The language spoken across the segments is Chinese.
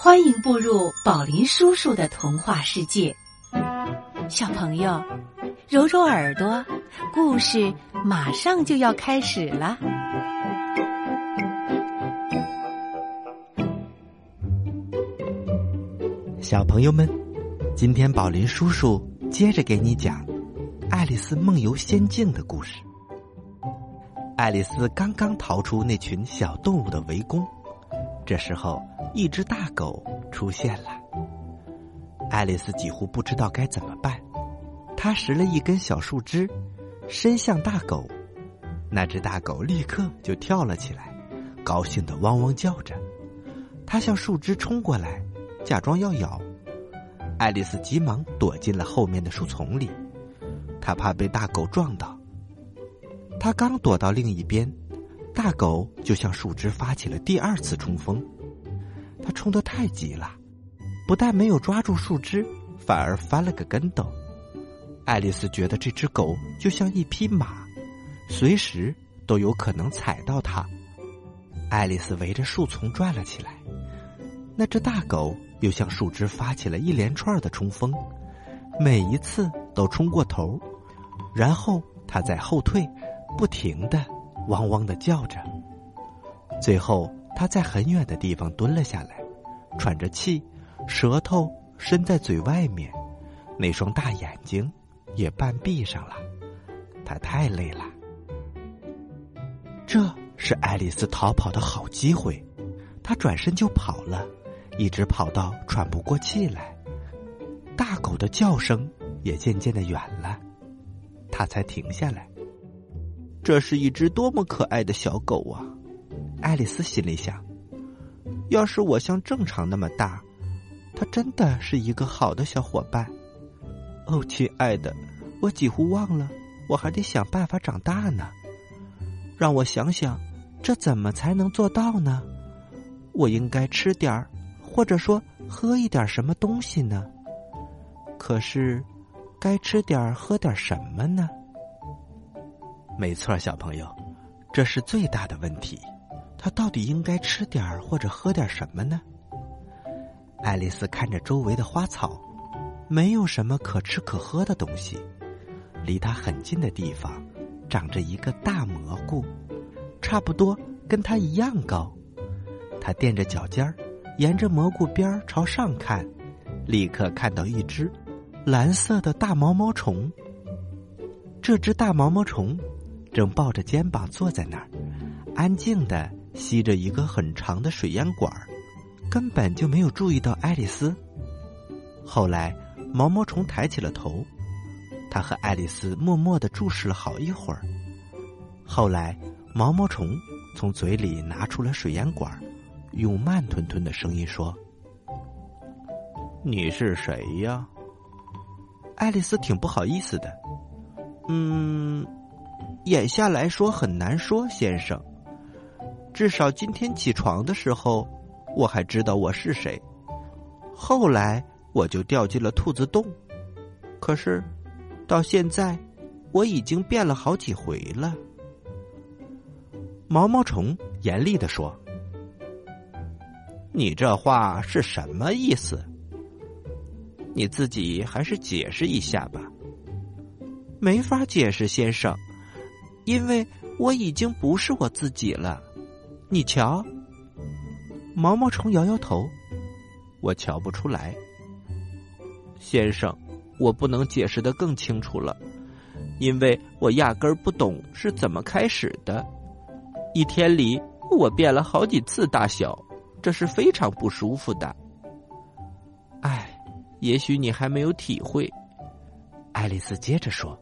欢迎步入宝林叔叔的童话世界，小朋友，揉揉耳朵，故事马上就要开始了。小朋友们，今天宝林叔叔接着给你讲《爱丽丝梦游仙境》的故事。爱丽丝刚刚逃出那群小动物的围攻，这时候一只大狗出现了。爱丽丝几乎不知道该怎么办，她拾了一根小树枝，伸向大狗，那只大狗立刻就跳了起来，高兴的汪汪叫着。它向树枝冲过来，假装要咬。爱丽丝急忙躲进了后面的树丛里，她怕被大狗撞到。他刚躲到另一边，大狗就向树枝发起了第二次冲锋。他冲得太急了，不但没有抓住树枝，反而翻了个跟斗。爱丽丝觉得这只狗就像一匹马，随时都有可能踩到它。爱丽丝围着树丛转了起来，那只大狗又向树枝发起了一连串的冲锋，每一次都冲过头，然后它再后退。不停的汪汪的叫着，最后他在很远的地方蹲了下来，喘着气，舌头伸在嘴外面，那双大眼睛也半闭上了。他太累了。这是爱丽丝逃跑的好机会，她转身就跑了，一直跑到喘不过气来，大狗的叫声也渐渐的远了，她才停下来。这是一只多么可爱的小狗啊！爱丽丝心里想：要是我像正常那么大，他真的是一个好的小伙伴。哦，亲爱的，我几乎忘了，我还得想办法长大呢。让我想想，这怎么才能做到呢？我应该吃点儿，或者说喝一点什么东西呢？可是，该吃点儿喝点什么呢？没错，小朋友，这是最大的问题。他到底应该吃点儿或者喝点什么呢？爱丽丝看着周围的花草，没有什么可吃可喝的东西。离她很近的地方，长着一个大蘑菇，差不多跟她一样高。她垫着脚尖儿，沿着蘑菇边儿朝上看，立刻看到一只蓝色的大毛毛虫。这只大毛毛虫。正抱着肩膀坐在那儿，安静的吸着一个很长的水烟管根本就没有注意到爱丽丝。后来，毛毛虫抬起了头，他和爱丽丝默默的注视了好一会儿。后来，毛毛虫从嘴里拿出了水烟管用慢吞吞的声音说：“你是谁呀？”爱丽丝挺不好意思的，嗯。眼下来说很难说，先生。至少今天起床的时候，我还知道我是谁。后来我就掉进了兔子洞，可是到现在我已经变了好几回了。毛毛虫严厉的说：“你这话是什么意思？你自己还是解释一下吧。”没法解释，先生。因为我已经不是我自己了，你瞧。毛毛虫摇摇头，我瞧不出来。先生，我不能解释的更清楚了，因为我压根儿不懂是怎么开始的。一天里，我变了好几次大小，这是非常不舒服的。唉，也许你还没有体会。爱丽丝接着说：“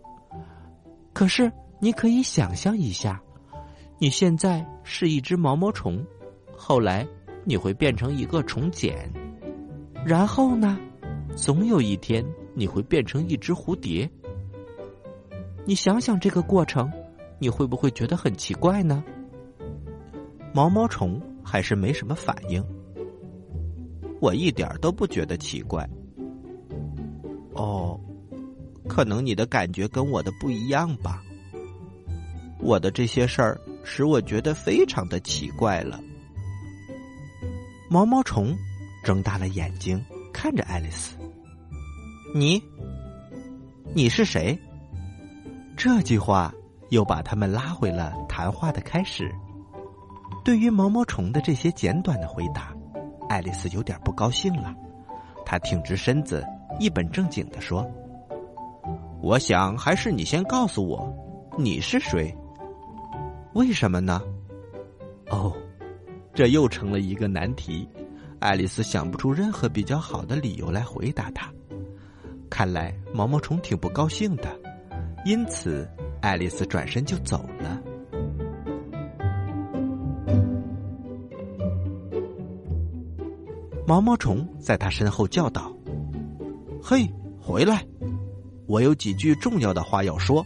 可是。”你可以想象一下，你现在是一只毛毛虫，后来你会变成一个虫茧，然后呢，总有一天你会变成一只蝴蝶。你想想这个过程，你会不会觉得很奇怪呢？毛毛虫还是没什么反应。我一点都不觉得奇怪。哦，可能你的感觉跟我的不一样吧。我的这些事儿使我觉得非常的奇怪了。毛毛虫睁大了眼睛看着爱丽丝。你，你是谁？这句话又把他们拉回了谈话的开始。对于毛毛虫的这些简短的回答，爱丽丝有点不高兴了。她挺直身子，一本正经的说：“我想还是你先告诉我，你是谁？为什么呢？”哦，这又成了一个难题。爱丽丝想不出任何比较好的理由来回答他。看来毛毛虫挺不高兴的，因此爱丽丝转身就走了。毛毛虫在他身后叫道：“嘿，回来！我有几句重要的话要说。”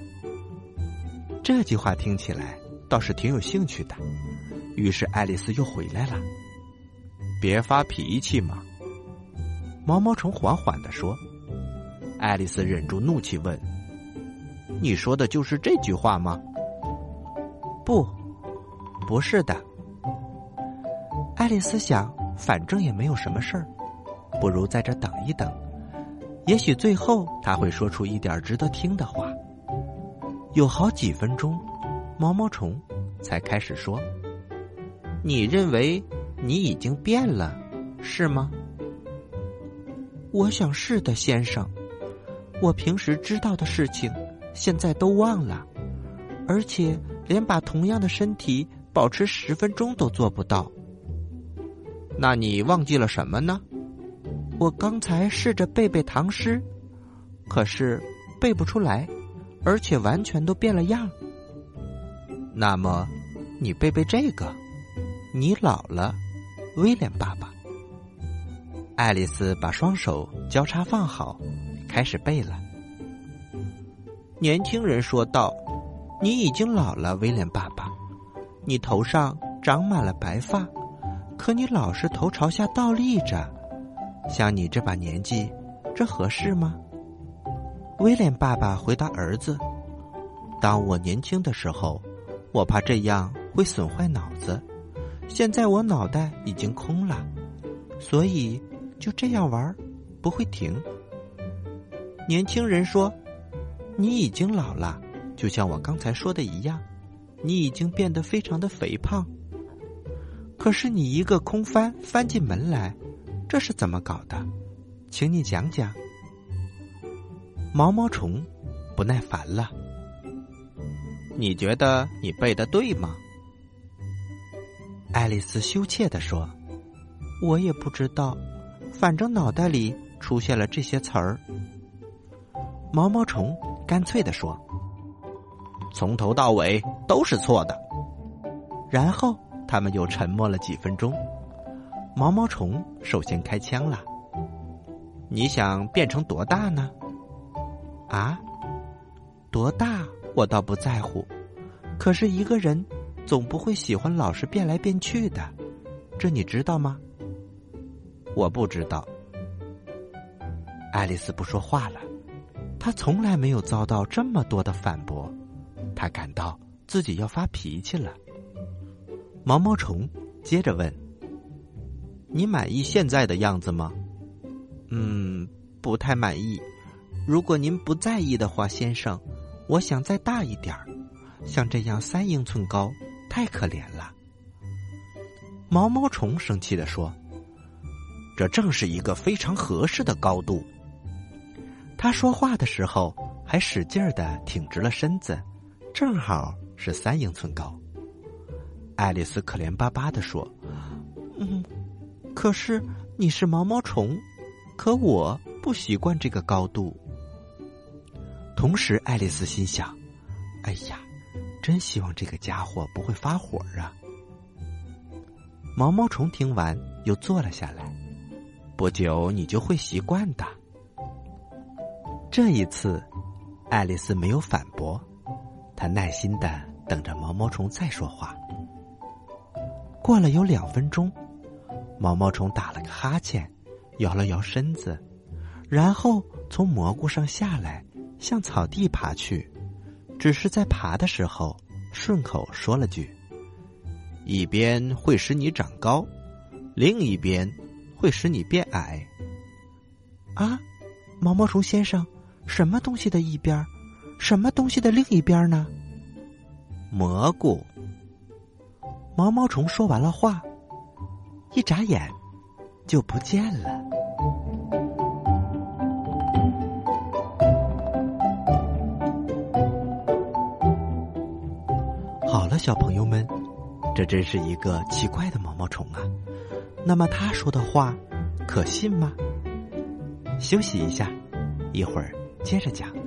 这句话听起来倒是挺有兴趣的，于是爱丽丝又回来了。别发脾气嘛，毛毛虫缓缓的说。爱丽丝忍住怒气问：“你说的就是这句话吗？”“不，不是的。”爱丽丝想，反正也没有什么事儿，不如在这等一等，也许最后他会说出一点值得听的话。有好几分钟，毛毛虫才开始说：“你认为你已经变了，是吗？”“我想是的，先生。”我平时知道的事情，现在都忘了，而且连把同样的身体保持十分钟都做不到。那你忘记了什么呢？我刚才试着背背唐诗，可是背不出来，而且完全都变了样。那么，你背背这个。你老了，威廉爸爸。爱丽丝把双手交叉放好。开始背了。年轻人说道：“你已经老了，威廉爸爸。你头上长满了白发，可你老是头朝下倒立着。像你这把年纪，这合适吗？”威廉爸爸回答儿子：“当我年轻的时候，我怕这样会损坏脑子。现在我脑袋已经空了，所以就这样玩，不会停。”年轻人说：“你已经老了，就像我刚才说的一样，你已经变得非常的肥胖。可是你一个空翻翻进门来，这是怎么搞的？请你讲讲。”毛毛虫不耐烦了：“你觉得你背的对吗？”爱丽丝羞怯的说：“我也不知道，反正脑袋里出现了这些词儿。”毛毛虫干脆的说：“从头到尾都是错的。”然后他们又沉默了几分钟。毛毛虫首先开枪了：“你想变成多大呢？”“啊，多大我倒不在乎，可是一个人总不会喜欢老是变来变去的，这你知道吗？”“我不知道。”爱丽丝不说话了。她从来没有遭到这么多的反驳，她感到自己要发脾气了。毛毛虫接着问：“你满意现在的样子吗？”“嗯，不太满意。如果您不在意的话，先生，我想再大一点儿，像这样三英寸高，太可怜了。”毛毛虫生气的说：“这正是一个非常合适的高度。”他说话的时候还使劲儿的挺直了身子，正好是三英寸高。爱丽丝可怜巴巴的说：“嗯，可是你是毛毛虫，可我不习惯这个高度。”同时，爱丽丝心想：“哎呀，真希望这个家伙不会发火啊！”毛毛虫听完又坐了下来。不久，你就会习惯的。这一次，爱丽丝没有反驳，她耐心的等着毛毛虫再说话。过了有两分钟，毛毛虫打了个哈欠，摇了摇身子，然后从蘑菇上下来，向草地爬去。只是在爬的时候，顺口说了句：“一边会使你长高，另一边会使你变矮。啊，毛毛虫先生，什么东西的一边，什么东西的另一边呢？蘑菇。毛毛虫说完了话，一眨眼就不见了。小朋友们，这真是一个奇怪的毛毛虫啊！那么他说的话可信吗？休息一下，一会儿接着讲。